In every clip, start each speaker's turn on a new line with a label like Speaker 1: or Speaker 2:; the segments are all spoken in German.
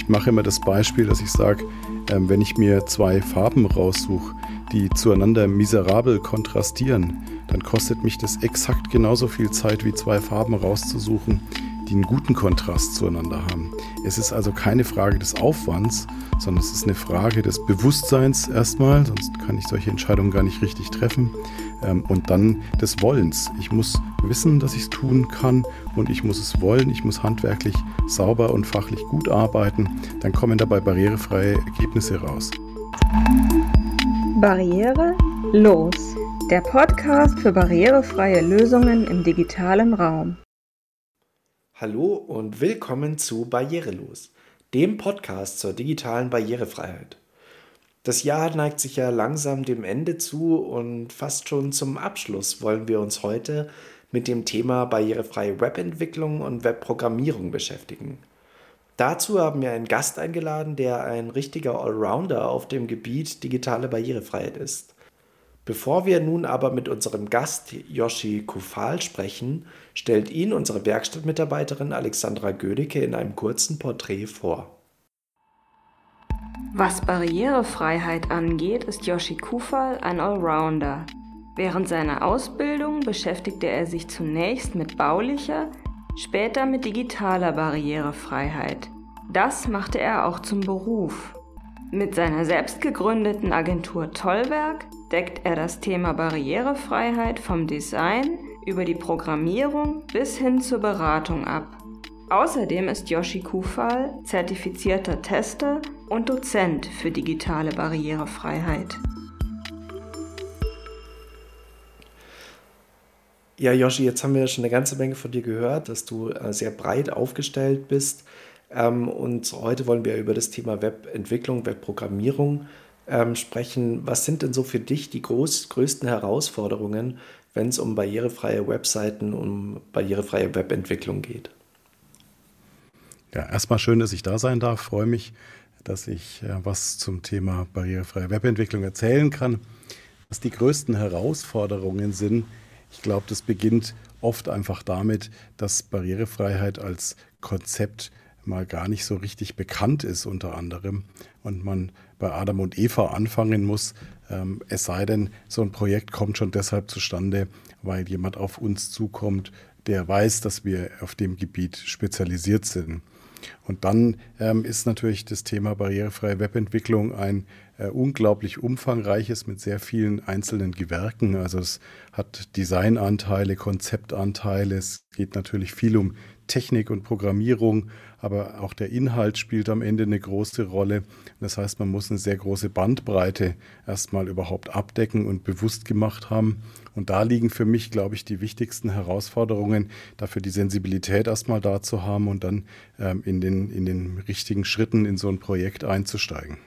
Speaker 1: ich mache immer das Beispiel, dass ich sage, ähm, wenn ich mir zwei Farben raussuche, die zueinander miserabel kontrastieren, dann kostet mich das exakt genauso viel Zeit, wie zwei Farben rauszusuchen, die einen guten Kontrast zueinander haben. Es ist also keine Frage des Aufwands, sondern es ist eine Frage des Bewusstseins erstmal, sonst kann ich solche Entscheidungen gar nicht richtig treffen. Ähm, und dann des Wollens. Ich muss wissen, dass ich es tun kann und ich muss es wollen. Ich muss handwerklich sauber und fachlich gut arbeiten. Dann kommen dabei barrierefreie Ergebnisse raus.
Speaker 2: Barriere los. Der Podcast für barrierefreie Lösungen im digitalen Raum.
Speaker 3: Hallo und willkommen zu Barrierelos, dem Podcast zur digitalen Barrierefreiheit. Das Jahr neigt sich ja langsam dem Ende zu und fast schon zum Abschluss wollen wir uns heute mit dem Thema barrierefreie Webentwicklung und Webprogrammierung beschäftigen. Dazu haben wir einen Gast eingeladen, der ein richtiger Allrounder auf dem Gebiet digitale Barrierefreiheit ist. Bevor wir nun aber mit unserem Gast Yoshi Kufal sprechen, stellt ihn unsere Werkstattmitarbeiterin Alexandra Gödecke in einem kurzen Porträt vor.
Speaker 2: Was Barrierefreiheit angeht, ist Yoshi Kufal ein Allrounder. Während seiner Ausbildung beschäftigte er sich zunächst mit baulicher, später mit digitaler Barrierefreiheit. Das machte er auch zum Beruf. Mit seiner selbst gegründeten Agentur Tollwerk deckt er das Thema Barrierefreiheit vom Design über die Programmierung bis hin zur Beratung ab. Außerdem ist Yoshi Kufal zertifizierter Tester und Dozent für digitale Barrierefreiheit.
Speaker 3: Ja, Yoshi, jetzt haben wir schon eine ganze Menge von dir gehört, dass du äh, sehr breit aufgestellt bist. Ähm, und heute wollen wir über das Thema Webentwicklung, Webprogrammierung ähm, sprechen. Was sind denn so für dich die groß, größten Herausforderungen, wenn es um barrierefreie Webseiten, um barrierefreie Webentwicklung geht?
Speaker 1: Ja, erstmal schön, dass ich da sein darf. Freue mich, dass ich äh, was zum Thema barrierefreie Webentwicklung erzählen kann. Was die größten Herausforderungen sind, ich glaube, das beginnt oft einfach damit, dass Barrierefreiheit als Konzept mal gar nicht so richtig bekannt ist unter anderem und man bei Adam und Eva anfangen muss, ähm, es sei denn, so ein Projekt kommt schon deshalb zustande, weil jemand auf uns zukommt, der weiß, dass wir auf dem Gebiet spezialisiert sind. Und dann ähm, ist natürlich das Thema barrierefreie Webentwicklung ein äh, unglaublich umfangreiches mit sehr vielen einzelnen Gewerken. Also es hat Designanteile, Konzeptanteile, es geht natürlich viel um Technik und Programmierung, aber auch der Inhalt spielt am Ende eine große Rolle. Das heißt, man muss eine sehr große Bandbreite erstmal überhaupt abdecken und bewusst gemacht haben. Und da liegen für mich, glaube ich, die wichtigsten Herausforderungen, dafür die Sensibilität erstmal da zu haben und dann ähm, in, den, in den richtigen Schritten in so ein Projekt einzusteigen.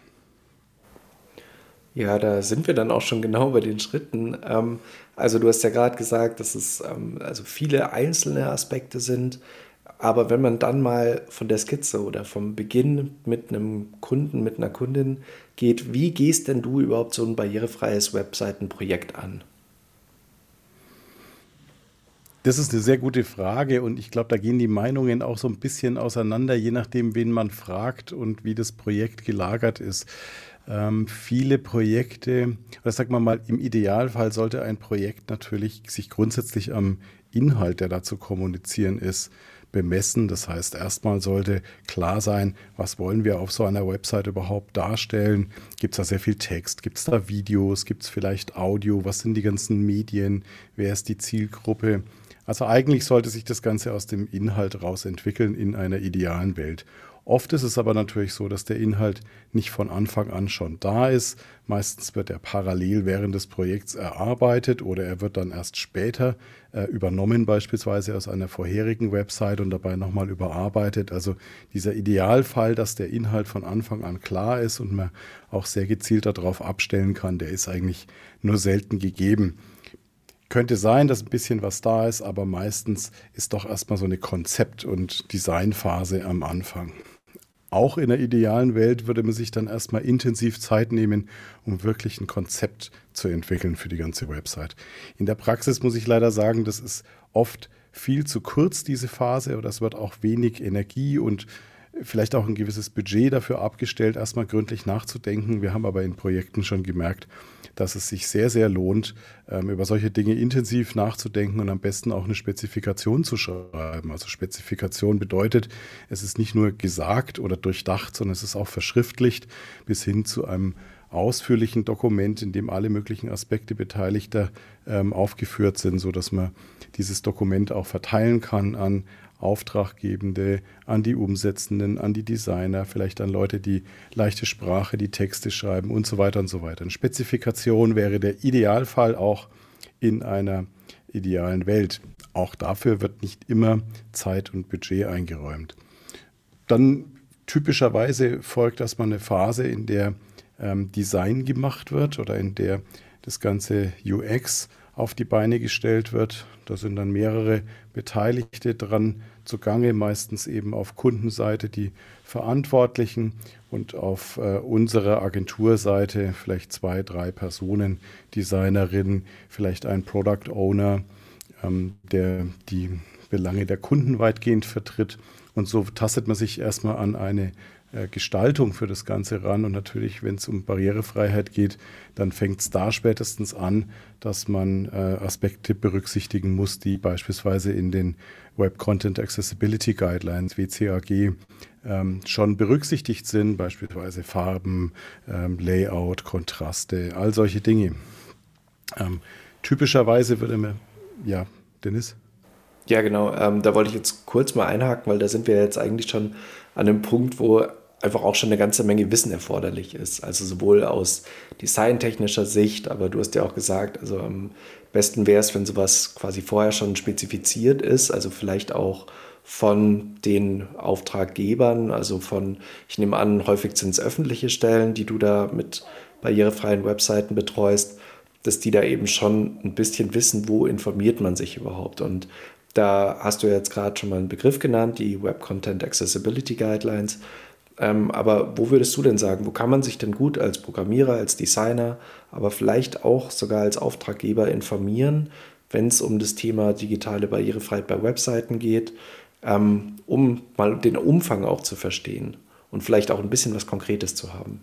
Speaker 3: Ja, da sind wir dann auch schon genau bei den Schritten. Ähm, also du hast ja gerade gesagt, dass es ähm, also viele einzelne Aspekte sind. Aber wenn man dann mal von der Skizze oder vom Beginn mit einem Kunden, mit einer Kundin geht, wie gehst denn du überhaupt so ein barrierefreies Webseitenprojekt an?
Speaker 1: Das ist eine sehr gute Frage und ich glaube, da gehen die Meinungen auch so ein bisschen auseinander, je nachdem, wen man fragt und wie das Projekt gelagert ist. Ähm, viele Projekte, oder sagen wir mal, im Idealfall sollte ein Projekt natürlich sich grundsätzlich am Inhalt, der da zu kommunizieren ist, bemessen. Das heißt, erstmal sollte klar sein, was wollen wir auf so einer Website überhaupt darstellen. Gibt es da sehr viel Text? Gibt es da Videos? Gibt es vielleicht Audio? Was sind die ganzen Medien? Wer ist die Zielgruppe? Also eigentlich sollte sich das Ganze aus dem Inhalt raus entwickeln in einer idealen Welt. Oft ist es aber natürlich so, dass der Inhalt nicht von Anfang an schon da ist. Meistens wird er parallel während des Projekts erarbeitet oder er wird dann erst später äh, übernommen, beispielsweise aus einer vorherigen Website und dabei nochmal überarbeitet. Also dieser Idealfall, dass der Inhalt von Anfang an klar ist und man auch sehr gezielt darauf abstellen kann, der ist eigentlich nur selten gegeben. Könnte sein, dass ein bisschen was da ist, aber meistens ist doch erstmal so eine Konzept- und Designphase am Anfang. Auch in der idealen Welt würde man sich dann erstmal intensiv Zeit nehmen, um wirklich ein Konzept zu entwickeln für die ganze Website. In der Praxis muss ich leider sagen, das ist oft viel zu kurz, diese Phase, oder es wird auch wenig Energie und vielleicht auch ein gewisses Budget dafür abgestellt, erstmal gründlich nachzudenken. Wir haben aber in Projekten schon gemerkt, dass es sich sehr, sehr lohnt, ähm, über solche Dinge intensiv nachzudenken und am besten auch eine Spezifikation zu schreiben. Also Spezifikation bedeutet, es ist nicht nur gesagt oder durchdacht, sondern es ist auch verschriftlicht bis hin zu einem ausführlichen Dokument, in dem alle möglichen Aspekte Beteiligter ähm, aufgeführt sind, sodass man dieses Dokument auch verteilen kann an Auftraggebende, an die Umsetzenden, an die Designer, vielleicht an Leute, die leichte Sprache, die Texte schreiben und so weiter und so weiter. Eine Spezifikation wäre der Idealfall auch in einer idealen Welt. Auch dafür wird nicht immer Zeit und Budget eingeräumt. Dann typischerweise folgt erstmal eine Phase, in der ähm, Design gemacht wird oder in der das ganze UX auf die Beine gestellt wird. Da sind dann mehrere Beteiligte dran zugange, meistens eben auf Kundenseite die Verantwortlichen und auf äh, unserer Agenturseite vielleicht zwei, drei Personen, Designerinnen, vielleicht ein Product Owner, ähm, der die Belange der Kunden weitgehend vertritt. Und so tastet man sich erstmal an eine Gestaltung für das Ganze ran. Und natürlich, wenn es um Barrierefreiheit geht, dann fängt es da spätestens an, dass man äh, Aspekte berücksichtigen muss, die beispielsweise in den Web Content Accessibility Guidelines, WCAG, ähm, schon berücksichtigt sind, beispielsweise Farben, ähm, Layout, Kontraste, all solche Dinge. Ähm, typischerweise würde man, ja, Dennis?
Speaker 3: Ja, genau. Ähm, da wollte ich jetzt kurz mal einhaken, weil da sind wir jetzt eigentlich schon an einem Punkt, wo einfach auch schon eine ganze Menge Wissen erforderlich ist. Also sowohl aus designtechnischer Sicht, aber du hast ja auch gesagt, also am besten wäre es, wenn sowas quasi vorher schon spezifiziert ist, also vielleicht auch von den Auftraggebern, also von, ich nehme an, häufig sind es öffentliche Stellen, die du da mit barrierefreien Webseiten betreust, dass die da eben schon ein bisschen wissen, wo informiert man sich überhaupt. Und da hast du jetzt gerade schon mal einen Begriff genannt, die Web Content Accessibility Guidelines. Ähm, aber wo würdest du denn sagen, wo kann man sich denn gut als Programmierer, als Designer, aber vielleicht auch sogar als Auftraggeber informieren, wenn es um das Thema digitale Barrierefreiheit bei Webseiten geht, ähm, um mal den Umfang auch zu verstehen und vielleicht auch ein bisschen was Konkretes zu haben?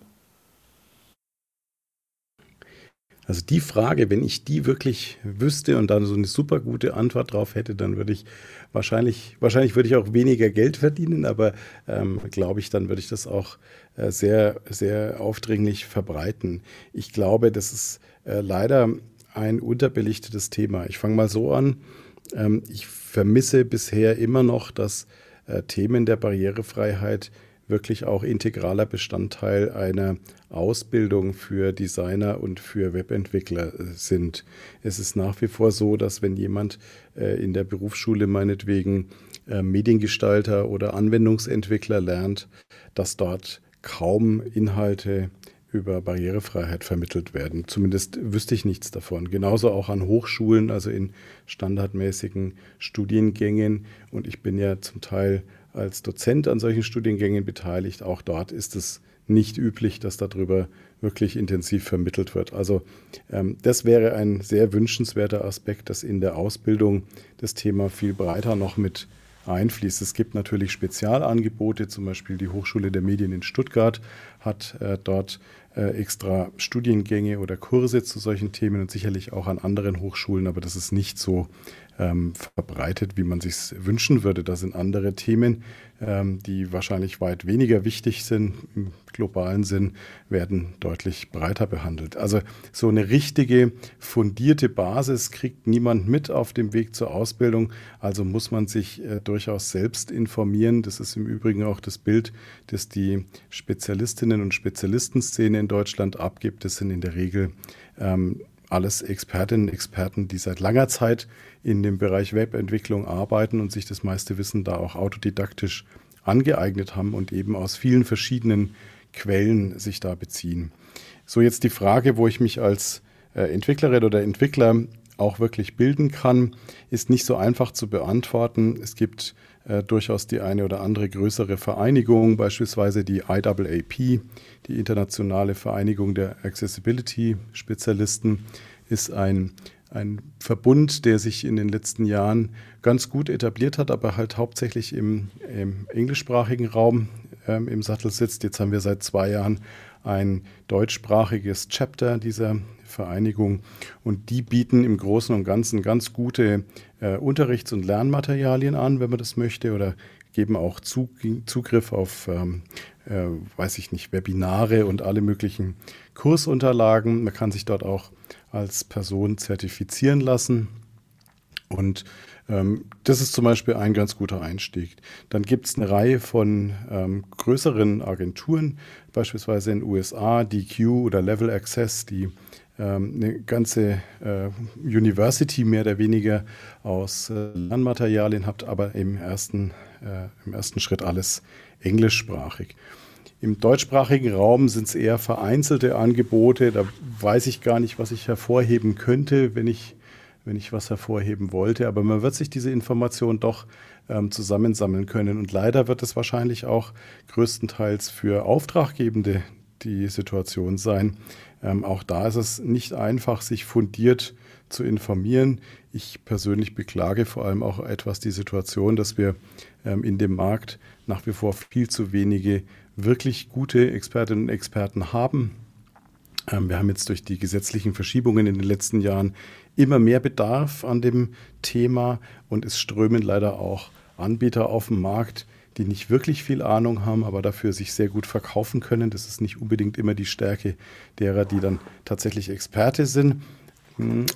Speaker 1: Also die Frage, wenn ich die wirklich wüsste und dann so eine super gute Antwort drauf hätte, dann würde ich wahrscheinlich, wahrscheinlich würde ich auch weniger Geld verdienen, aber ähm, glaube ich, dann würde ich das auch äh, sehr, sehr aufdringlich verbreiten. Ich glaube, das ist äh, leider ein unterbelichtetes Thema. Ich fange mal so an. Ähm, ich vermisse bisher immer noch, dass äh, Themen der Barrierefreiheit wirklich auch integraler Bestandteil einer Ausbildung für Designer und für Webentwickler äh, sind. Es ist nach wie vor so, dass wenn jemand äh, in der Berufsschule meinetwegen äh, Mediengestalter oder Anwendungsentwickler lernt, dass dort kaum Inhalte über Barrierefreiheit vermittelt werden. Zumindest wüsste ich nichts davon. Genauso auch an Hochschulen, also in standardmäßigen Studiengängen. Und ich bin ja zum Teil als Dozent an solchen Studiengängen beteiligt. Auch dort ist es nicht üblich, dass darüber wirklich intensiv vermittelt wird. Also ähm, das wäre ein sehr wünschenswerter Aspekt, dass in der Ausbildung das Thema viel breiter noch mit einfließt. Es gibt natürlich Spezialangebote, zum Beispiel die Hochschule der Medien in Stuttgart hat äh, dort äh, extra Studiengänge oder Kurse zu solchen Themen und sicherlich auch an anderen Hochschulen, aber das ist nicht so ähm, verbreitet, wie man sich wünschen würde. Da sind andere Themen, ähm, die wahrscheinlich weit weniger wichtig sind im globalen Sinn, werden deutlich breiter behandelt. Also so eine richtige, fundierte Basis kriegt niemand mit auf dem Weg zur Ausbildung. Also muss man sich äh, durchaus selbst informieren. Das ist im Übrigen auch das Bild, das die Spezialistinnen und Spezialistenszene in Deutschland abgibt. Das sind in der Regel ähm, alles Expertinnen und Experten, die seit langer Zeit in dem Bereich Webentwicklung arbeiten und sich das meiste Wissen da auch autodidaktisch angeeignet haben und eben aus vielen verschiedenen Quellen sich da beziehen. So jetzt die Frage, wo ich mich als äh, Entwicklerin oder Entwickler auch wirklich bilden kann, ist nicht so einfach zu beantworten. Es gibt äh, durchaus die eine oder andere größere Vereinigung, beispielsweise die IAAP, die Internationale Vereinigung der Accessibility-Spezialisten, ist ein ein Verbund, der sich in den letzten Jahren ganz gut etabliert hat, aber halt hauptsächlich im, im englischsprachigen Raum ähm, im Sattel sitzt. Jetzt haben wir seit zwei Jahren ein deutschsprachiges Chapter dieser Vereinigung und die bieten im Großen und Ganzen ganz gute äh, Unterrichts- und Lernmaterialien an, wenn man das möchte, oder geben auch Zugriff auf, ähm, äh, weiß ich nicht, Webinare und alle möglichen Kursunterlagen. Man kann sich dort auch als Person zertifizieren lassen. Und ähm, das ist zum Beispiel ein ganz guter Einstieg. Dann gibt es eine Reihe von ähm, größeren Agenturen, beispielsweise in den USA, DQ oder Level Access, die eine ganze äh, University mehr oder weniger aus äh, Lernmaterialien habt, aber im ersten, äh, im ersten Schritt alles englischsprachig. Im deutschsprachigen Raum sind es eher vereinzelte Angebote. Da weiß ich gar nicht, was ich hervorheben könnte, wenn ich wenn ich was hervorheben wollte. Aber man wird sich diese Informationen doch ähm, zusammensammeln können. Und leider wird es wahrscheinlich auch größtenteils für Auftraggebende die Situation sein. Ähm, auch da ist es nicht einfach, sich fundiert zu informieren. Ich persönlich beklage vor allem auch etwas die Situation, dass wir ähm, in dem Markt nach wie vor viel zu wenige wirklich gute Expertinnen und Experten haben. Ähm, wir haben jetzt durch die gesetzlichen Verschiebungen in den letzten Jahren immer mehr Bedarf an dem Thema und es strömen leider auch Anbieter auf den Markt, die nicht wirklich viel Ahnung haben, aber dafür sich sehr gut verkaufen können. Das ist nicht unbedingt immer die Stärke derer, die dann tatsächlich Experte sind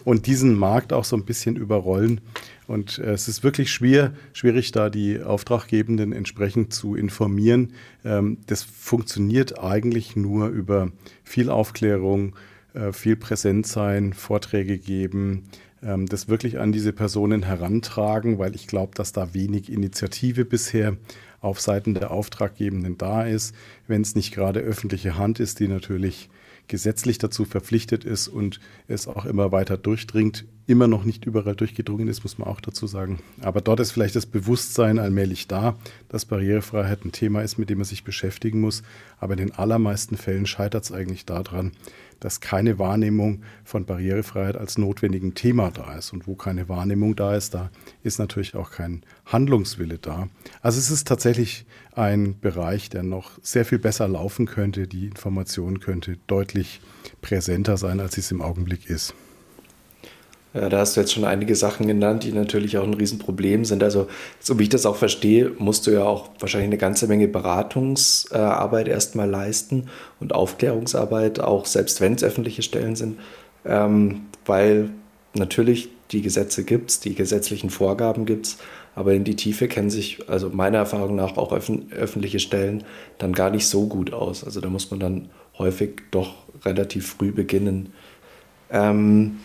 Speaker 1: und diesen Markt auch so ein bisschen überrollen. Und äh, es ist wirklich schwer, schwierig, da die Auftraggebenden entsprechend zu informieren. Ähm, das funktioniert eigentlich nur über viel Aufklärung, äh, viel präsent sein, Vorträge geben, ähm, das wirklich an diese Personen herantragen, weil ich glaube, dass da wenig Initiative bisher auf Seiten der Auftraggebenden da ist, wenn es nicht gerade öffentliche Hand ist, die natürlich gesetzlich dazu verpflichtet ist und es auch immer weiter durchdringt, immer noch nicht überall durchgedrungen ist, muss man auch dazu sagen. Aber dort ist vielleicht das Bewusstsein allmählich da, dass Barrierefreiheit ein Thema ist, mit dem man sich beschäftigen muss. Aber in den allermeisten Fällen scheitert es eigentlich daran, dass keine Wahrnehmung von Barrierefreiheit als notwendigen Thema da ist. Und wo keine Wahrnehmung da ist, da ist natürlich auch kein Handlungswille da. Also es ist tatsächlich ein Bereich, der noch sehr viel besser laufen könnte. Die Information könnte deutlich präsenter sein, als es im Augenblick ist.
Speaker 3: Ja, da hast du jetzt schon einige Sachen genannt, die natürlich auch ein Riesenproblem sind. Also, so wie ich das auch verstehe, musst du ja auch wahrscheinlich eine ganze Menge Beratungsarbeit erstmal leisten und Aufklärungsarbeit, auch selbst wenn es öffentliche Stellen sind, ähm, weil natürlich die Gesetze gibt es, die gesetzlichen Vorgaben gibt es, aber in die Tiefe kennen sich, also meiner Erfahrung nach, auch öffentliche Stellen dann gar nicht so gut aus. Also da muss man dann häufig doch relativ früh beginnen. Ähm,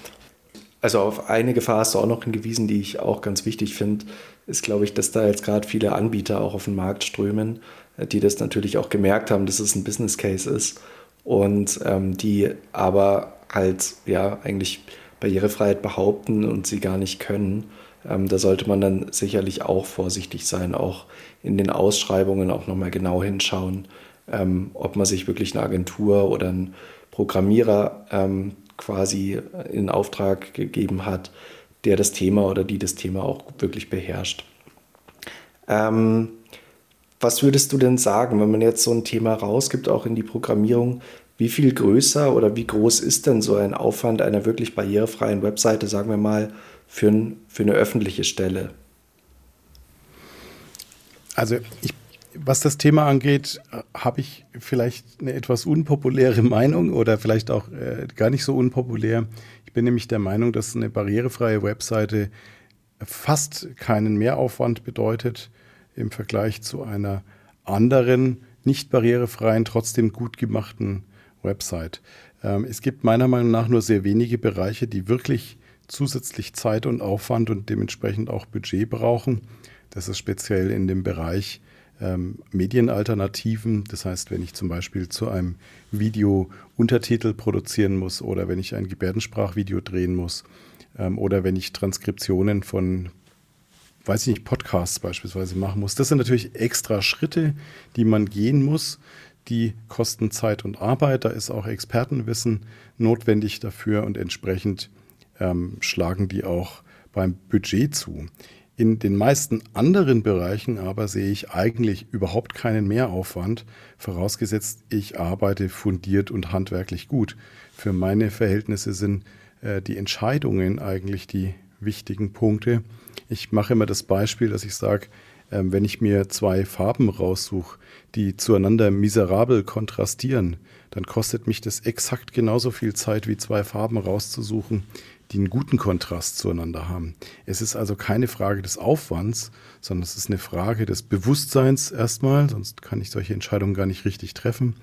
Speaker 3: also auf eine Gefahr hast du auch noch hingewiesen, die ich auch ganz wichtig finde, ist, glaube ich, dass da jetzt gerade viele Anbieter auch auf den Markt strömen, äh, die das natürlich auch gemerkt haben, dass es ein Business Case ist und ähm, die aber halt ja eigentlich Barrierefreiheit behaupten und sie gar nicht können. Ähm, da sollte man dann sicherlich auch vorsichtig sein, auch in den Ausschreibungen auch nochmal genau hinschauen, ähm, ob man sich wirklich eine Agentur oder einen Programmierer ähm, quasi in Auftrag gegeben hat, der das Thema oder die das Thema auch wirklich beherrscht. Ähm, was würdest du denn sagen, wenn man jetzt so ein Thema rausgibt, auch in die Programmierung, wie viel größer oder wie groß ist denn so ein Aufwand einer wirklich barrierefreien Webseite, sagen wir mal, für, ein, für eine öffentliche Stelle?
Speaker 1: Also ich was das Thema angeht, habe ich vielleicht eine etwas unpopuläre Meinung oder vielleicht auch äh, gar nicht so unpopulär. Ich bin nämlich der Meinung, dass eine barrierefreie Webseite fast keinen Mehraufwand bedeutet im Vergleich zu einer anderen, nicht barrierefreien, trotzdem gut gemachten Website. Ähm, es gibt meiner Meinung nach nur sehr wenige Bereiche, die wirklich zusätzlich Zeit und Aufwand und dementsprechend auch Budget brauchen. Das ist speziell in dem Bereich ähm, Medienalternativen. Das heißt, wenn ich zum Beispiel zu einem Video Untertitel produzieren muss oder wenn ich ein Gebärdensprachvideo drehen muss ähm, oder wenn ich Transkriptionen von, weiß ich nicht, Podcasts beispielsweise machen muss. Das sind natürlich extra Schritte, die man gehen muss. Die kosten Zeit und Arbeit. Da ist auch Expertenwissen notwendig dafür und entsprechend ähm, schlagen die auch beim Budget zu. In den meisten anderen Bereichen aber sehe ich eigentlich überhaupt keinen Mehraufwand, vorausgesetzt ich arbeite fundiert und handwerklich gut. Für meine Verhältnisse sind äh, die Entscheidungen eigentlich die wichtigen Punkte. Ich mache immer das Beispiel, dass ich sage, äh, wenn ich mir zwei Farben raussuche, die zueinander miserabel kontrastieren, dann kostet mich das exakt genauso viel Zeit, wie zwei Farben rauszusuchen, die einen guten Kontrast zueinander haben. Es ist also keine Frage des Aufwands, sondern es ist eine Frage des Bewusstseins erstmal, sonst kann ich solche Entscheidungen gar nicht richtig treffen.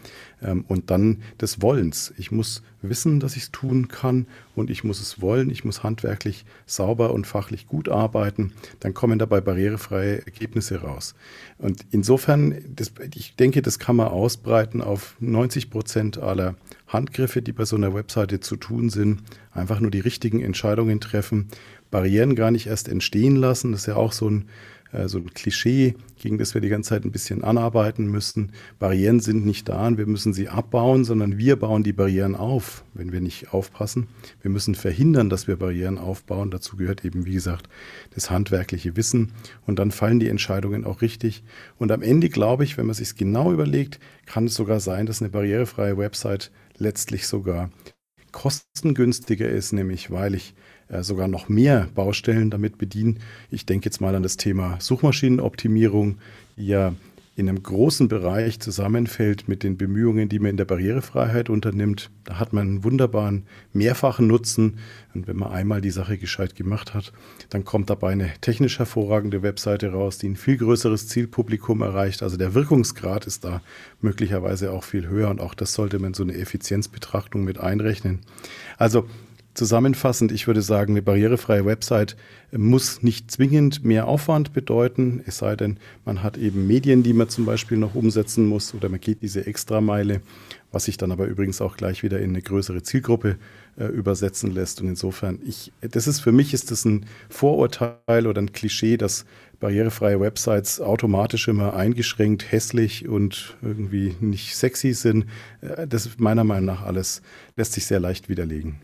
Speaker 1: Ähm, und dann des Wollens. Ich muss wissen, dass ich es tun kann und ich muss es wollen. Ich muss handwerklich sauber und fachlich gut arbeiten. Dann kommen dabei barrierefreie Ergebnisse raus. Und insofern, das, ich denke, das kann man ausbreiten auf 90 Prozent aller Handgriffe, die bei so einer Webseite zu tun sind. Einfach nur die richtigen Entscheidungen treffen, Barrieren gar nicht erst entstehen lassen. Das ist ja auch so ein äh, so ein Klischee, gegen das wir die ganze Zeit ein bisschen anarbeiten müssen. Barrieren sind nicht da und wir müssen sie abbauen, sondern wir bauen die Barrieren auf, wenn wir nicht aufpassen. Wir müssen verhindern, dass wir Barrieren aufbauen. Dazu gehört eben, wie gesagt, das handwerkliche Wissen. Und dann fallen die Entscheidungen auch richtig. Und am Ende glaube ich, wenn man sich genau überlegt, kann es sogar sein, dass eine barrierefreie Website letztlich sogar kostengünstiger ist, nämlich weil ich sogar noch mehr Baustellen damit bedienen. Ich denke jetzt mal an das Thema Suchmaschinenoptimierung, die ja in einem großen Bereich zusammenfällt mit den Bemühungen, die man in der Barrierefreiheit unternimmt. Da hat man einen wunderbaren mehrfachen Nutzen. Und wenn man einmal die Sache gescheit gemacht hat, dann kommt dabei eine technisch hervorragende Webseite raus, die ein viel größeres Zielpublikum erreicht. Also der Wirkungsgrad ist da möglicherweise auch viel höher und auch das sollte man so eine Effizienzbetrachtung mit einrechnen. Also Zusammenfassend, ich würde sagen, eine barrierefreie Website muss nicht zwingend mehr Aufwand bedeuten, es sei denn, man hat eben Medien, die man zum Beispiel noch umsetzen muss oder man geht diese Extrameile, was sich dann aber übrigens auch gleich wieder in eine größere Zielgruppe äh, übersetzen lässt. Und insofern, ich, das ist für mich ist das ein Vorurteil oder ein Klischee, dass barrierefreie Websites automatisch immer eingeschränkt, hässlich und irgendwie nicht sexy sind. Äh, das ist meiner Meinung nach alles, lässt sich sehr leicht widerlegen.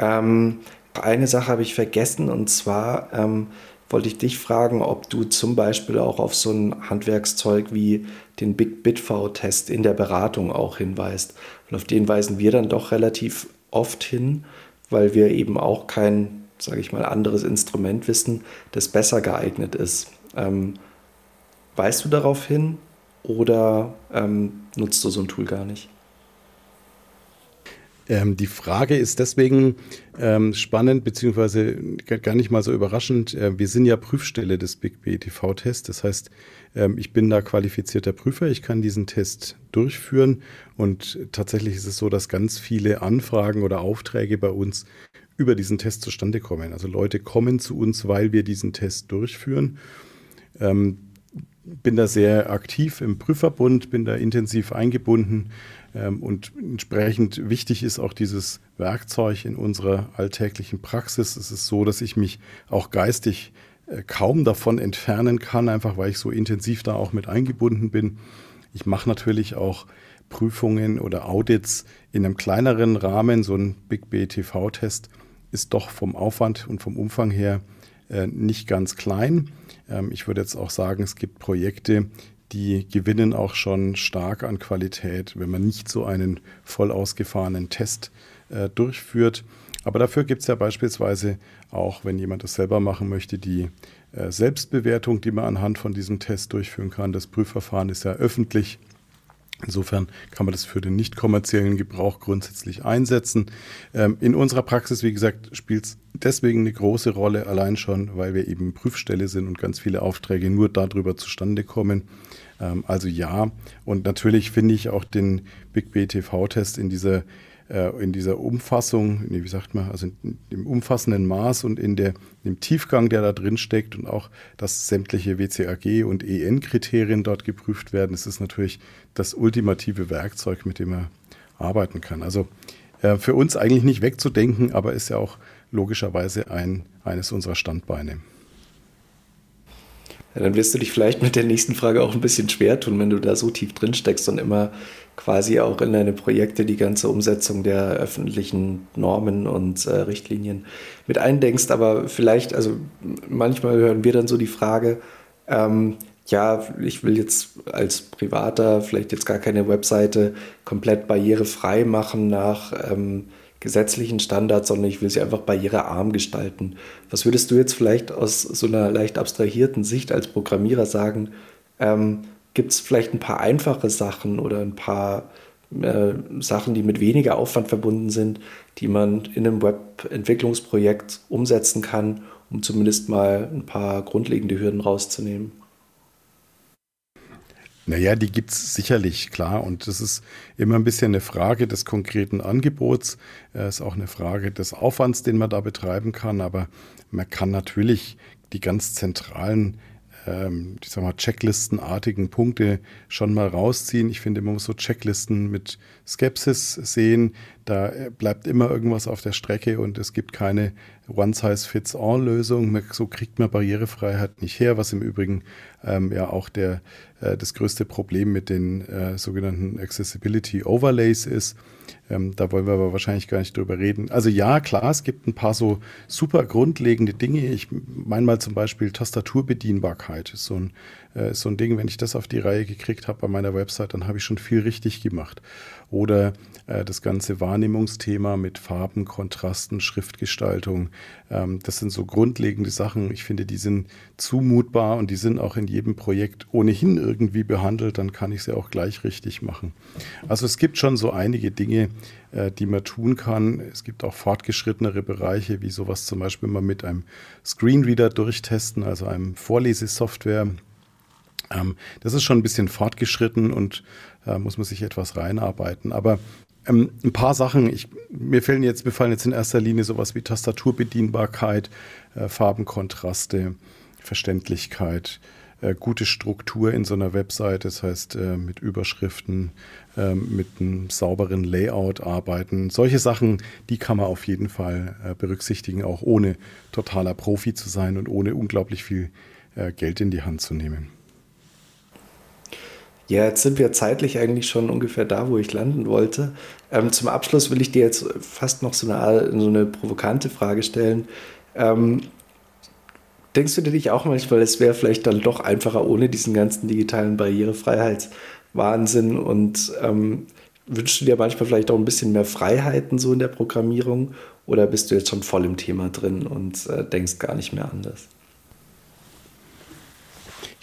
Speaker 3: Ähm, eine Sache habe ich vergessen und zwar ähm, wollte ich dich fragen, ob du zum Beispiel auch auf so ein Handwerkszeug wie den Big Bitv-Test in der Beratung auch hinweist. Und auf den weisen wir dann doch relativ oft hin, weil wir eben auch kein, sage ich mal, anderes Instrument wissen, das besser geeignet ist. Ähm, weißt du darauf hin oder ähm, nutzt du so ein Tool gar nicht?
Speaker 1: Ähm, die Frage ist deswegen ähm, spannend, beziehungsweise gar nicht mal so überraschend. Äh, wir sind ja Prüfstelle des Big BTV-Tests. Das heißt, ähm, ich bin da qualifizierter Prüfer. Ich kann diesen Test durchführen. Und tatsächlich ist es so, dass ganz viele Anfragen oder Aufträge bei uns über diesen Test zustande kommen. Also Leute kommen zu uns, weil wir diesen Test durchführen. Ähm, bin da sehr aktiv im Prüferbund, bin da intensiv eingebunden und entsprechend wichtig ist auch dieses Werkzeug in unserer alltäglichen Praxis. Es ist so, dass ich mich auch geistig äh, kaum davon entfernen kann, einfach weil ich so intensiv da auch mit eingebunden bin. Ich mache natürlich auch Prüfungen oder Audits in einem kleineren Rahmen. So ein Big BTV-Test ist doch vom Aufwand und vom Umfang her äh, nicht ganz klein. Ähm, ich würde jetzt auch sagen, es gibt Projekte, die gewinnen auch schon stark an Qualität, wenn man nicht so einen voll ausgefahrenen Test äh, durchführt. Aber dafür gibt es ja beispielsweise auch, wenn jemand das selber machen möchte, die äh, Selbstbewertung, die man anhand von diesem Test durchführen kann. Das Prüfverfahren ist ja öffentlich. Insofern kann man das für den nicht kommerziellen Gebrauch grundsätzlich einsetzen. Ähm, in unserer Praxis, wie gesagt, spielt es deswegen eine große Rolle, allein schon, weil wir eben Prüfstelle sind und ganz viele Aufträge nur darüber zustande kommen. Ähm, also ja, und natürlich finde ich auch den Big BTV-Test in dieser in dieser Umfassung, wie sagt man, also im umfassenden Maß und in der, im Tiefgang, der da drin steckt und auch, dass sämtliche WCAG und EN-Kriterien dort geprüft werden, das ist natürlich das ultimative Werkzeug, mit dem man arbeiten kann. Also äh, für uns eigentlich nicht wegzudenken, aber ist ja auch logischerweise ein, eines unserer Standbeine.
Speaker 3: Ja, dann wirst du dich vielleicht mit der nächsten Frage auch ein bisschen schwer tun, wenn du da so tief drin steckst und immer quasi auch in deine Projekte die ganze Umsetzung der öffentlichen Normen und äh, Richtlinien mit eindenkst. Aber vielleicht, also manchmal hören wir dann so die Frage, ähm, ja, ich will jetzt als Privater vielleicht jetzt gar keine Webseite komplett barrierefrei machen nach ähm, gesetzlichen Standards, sondern ich will sie einfach barrierearm gestalten. Was würdest du jetzt vielleicht aus so einer leicht abstrahierten Sicht als Programmierer sagen? Ähm, Gibt es vielleicht ein paar einfache Sachen oder ein paar äh, Sachen, die mit weniger Aufwand verbunden sind, die man in einem Webentwicklungsprojekt umsetzen kann, um zumindest mal ein paar grundlegende Hürden rauszunehmen?
Speaker 1: Naja, die gibt es sicherlich, klar. Und das ist immer ein bisschen eine Frage des konkreten Angebots. Es äh, ist auch eine Frage des Aufwands, den man da betreiben kann. Aber man kann natürlich die ganz zentralen ähm, ich sag mal, checklistenartigen Punkte schon mal rausziehen. Ich finde, man muss so Checklisten mit Skepsis sehen. Da äh, bleibt immer irgendwas auf der Strecke und es gibt keine One-Size-Fits-All-Lösung. So kriegt man Barrierefreiheit nicht her, was im Übrigen ähm, ja auch der, äh, das größte Problem mit den äh, sogenannten Accessibility Overlays ist. Ähm, da wollen wir aber wahrscheinlich gar nicht drüber reden. Also ja, klar, es gibt ein paar so super grundlegende Dinge. Ich meine mal zum Beispiel Tastaturbedienbarkeit ist so ein, äh, ist so ein Ding, wenn ich das auf die Reihe gekriegt habe bei meiner Website, dann habe ich schon viel richtig gemacht. Oder äh, das ganze Wahrnehmungsthema mit Farben, Kontrasten, Schriftgestaltung. Ähm, das sind so grundlegende Sachen. Ich finde, die sind zumutbar und die sind auch in jedem Projekt ohnehin irgendwie behandelt. Dann kann ich sie auch gleich richtig machen. Also es gibt schon so einige Dinge, äh, die man tun kann. Es gibt auch fortgeschrittenere Bereiche, wie sowas zum Beispiel mal mit einem Screenreader durchtesten, also einem Vorlesesoftware. Ähm, das ist schon ein bisschen fortgeschritten und äh, muss man sich etwas reinarbeiten. Aber ähm, ein paar Sachen, ich, mir fällen jetzt, mir fallen jetzt in erster Linie sowas wie Tastaturbedienbarkeit, äh, Farbenkontraste, Verständlichkeit, äh, gute Struktur in so einer Website, das heißt äh, mit Überschriften, äh, mit einem sauberen Layout arbeiten. Solche Sachen, die kann man auf jeden Fall äh, berücksichtigen, auch ohne totaler Profi zu sein und ohne unglaublich viel äh, Geld in die Hand zu nehmen.
Speaker 3: Ja, jetzt sind wir zeitlich eigentlich schon ungefähr da, wo ich landen wollte. Ähm, zum Abschluss will ich dir jetzt fast noch so eine, so eine provokante Frage stellen. Ähm, denkst du dir nicht auch manchmal, es wäre vielleicht dann doch einfacher ohne diesen ganzen digitalen Barrierefreiheitswahnsinn und ähm, wünschst du dir manchmal vielleicht auch ein bisschen mehr Freiheiten so in der Programmierung oder bist du jetzt schon voll im Thema drin und äh, denkst gar nicht mehr anders?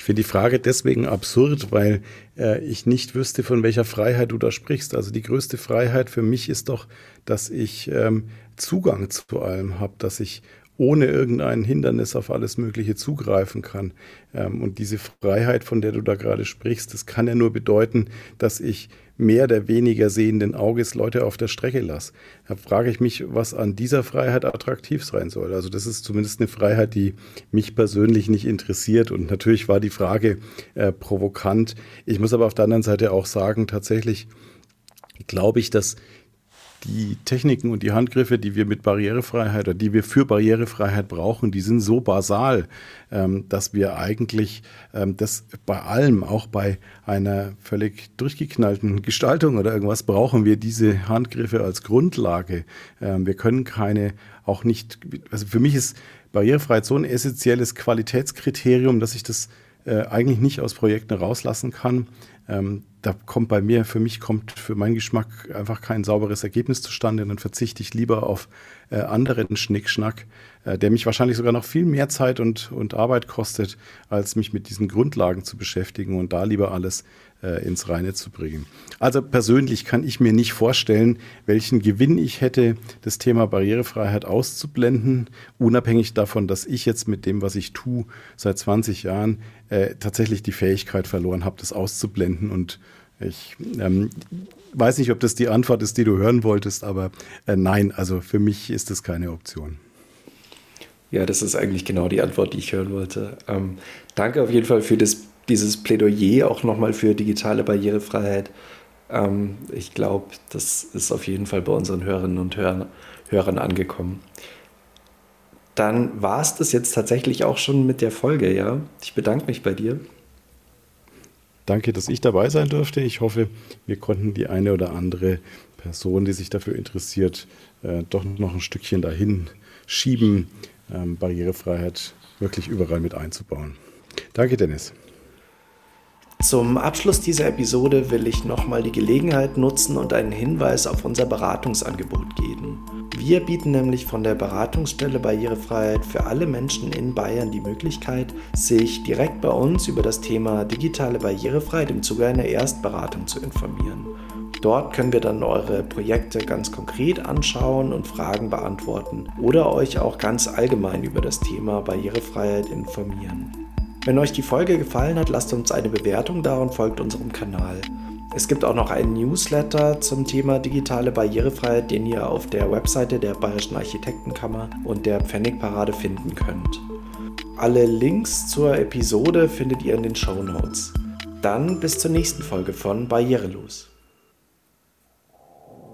Speaker 1: Finde die Frage deswegen absurd, weil äh, ich nicht wüsste, von welcher Freiheit du da sprichst. Also die größte Freiheit für mich ist doch, dass ich ähm, Zugang zu allem habe, dass ich ohne irgendein Hindernis auf alles Mögliche zugreifen kann. Ähm, und diese Freiheit, von der du da gerade sprichst, das kann ja nur bedeuten, dass ich mehr oder weniger sehenden Auges Leute auf der Strecke lasse. Da frage ich mich, was an dieser Freiheit attraktiv sein soll. Also das ist zumindest eine Freiheit, die mich persönlich nicht interessiert. Und natürlich war die Frage äh, provokant. Ich muss aber auf der anderen Seite auch sagen, tatsächlich glaube ich, dass die Techniken und die Handgriffe, die wir mit Barrierefreiheit oder die wir für Barrierefreiheit brauchen, die sind so basal, ähm, dass wir eigentlich ähm, das bei allem, auch bei einer völlig durchgeknallten Gestaltung oder irgendwas, brauchen wir diese Handgriffe als Grundlage. Ähm, wir können keine, auch nicht, also für mich ist Barrierefreiheit so ein essentielles Qualitätskriterium, dass ich das äh, eigentlich nicht aus Projekten rauslassen kann. Da kommt bei mir, für mich kommt für meinen Geschmack einfach kein sauberes Ergebnis zustande. Dann verzichte ich lieber auf äh, anderen Schnickschnack, äh, der mich wahrscheinlich sogar noch viel mehr Zeit und, und Arbeit kostet, als mich mit diesen Grundlagen zu beschäftigen und da lieber alles äh, ins Reine zu bringen. Also persönlich kann ich mir nicht vorstellen, welchen Gewinn ich hätte, das Thema Barrierefreiheit auszublenden, unabhängig davon, dass ich jetzt mit dem, was ich tue, seit 20 Jahren äh, tatsächlich die Fähigkeit verloren habe, das auszublenden und ich ähm, weiß nicht, ob das die Antwort ist, die du hören wolltest, aber äh, nein, also für mich ist das keine Option.
Speaker 3: Ja, das ist eigentlich genau die Antwort, die ich hören wollte. Ähm, danke auf jeden Fall für das, dieses Plädoyer auch nochmal für digitale Barrierefreiheit. Ähm, ich glaube, das ist auf jeden Fall bei unseren Hörerinnen und Hörern, Hörern angekommen. dann war es das jetzt tatsächlich auch schon mit der Folge, ja. Ich bedanke mich bei dir.
Speaker 1: Danke, dass ich dabei sein durfte. Ich hoffe, wir konnten die eine oder andere Person, die sich dafür interessiert, äh, doch noch ein Stückchen dahin schieben, ähm, Barrierefreiheit wirklich überall mit einzubauen. Danke, Dennis.
Speaker 3: Zum Abschluss dieser Episode will ich nochmal die Gelegenheit nutzen und einen Hinweis auf unser Beratungsangebot geben. Wir bieten nämlich von der Beratungsstelle Barrierefreiheit für alle Menschen in Bayern die Möglichkeit, sich direkt bei uns über das Thema digitale Barrierefreiheit im Zuge einer Erstberatung zu informieren. Dort können wir dann eure Projekte ganz konkret anschauen und Fragen beantworten oder euch auch ganz allgemein über das Thema Barrierefreiheit informieren. Wenn euch die Folge gefallen hat, lasst uns eine Bewertung da und folgt unserem Kanal. Es gibt auch noch einen Newsletter zum Thema digitale Barrierefreiheit, den ihr auf der Webseite der Bayerischen Architektenkammer und der Pfennigparade finden könnt. Alle Links zur Episode findet ihr in den Show Notes. Dann bis zur nächsten Folge von Barrierelos.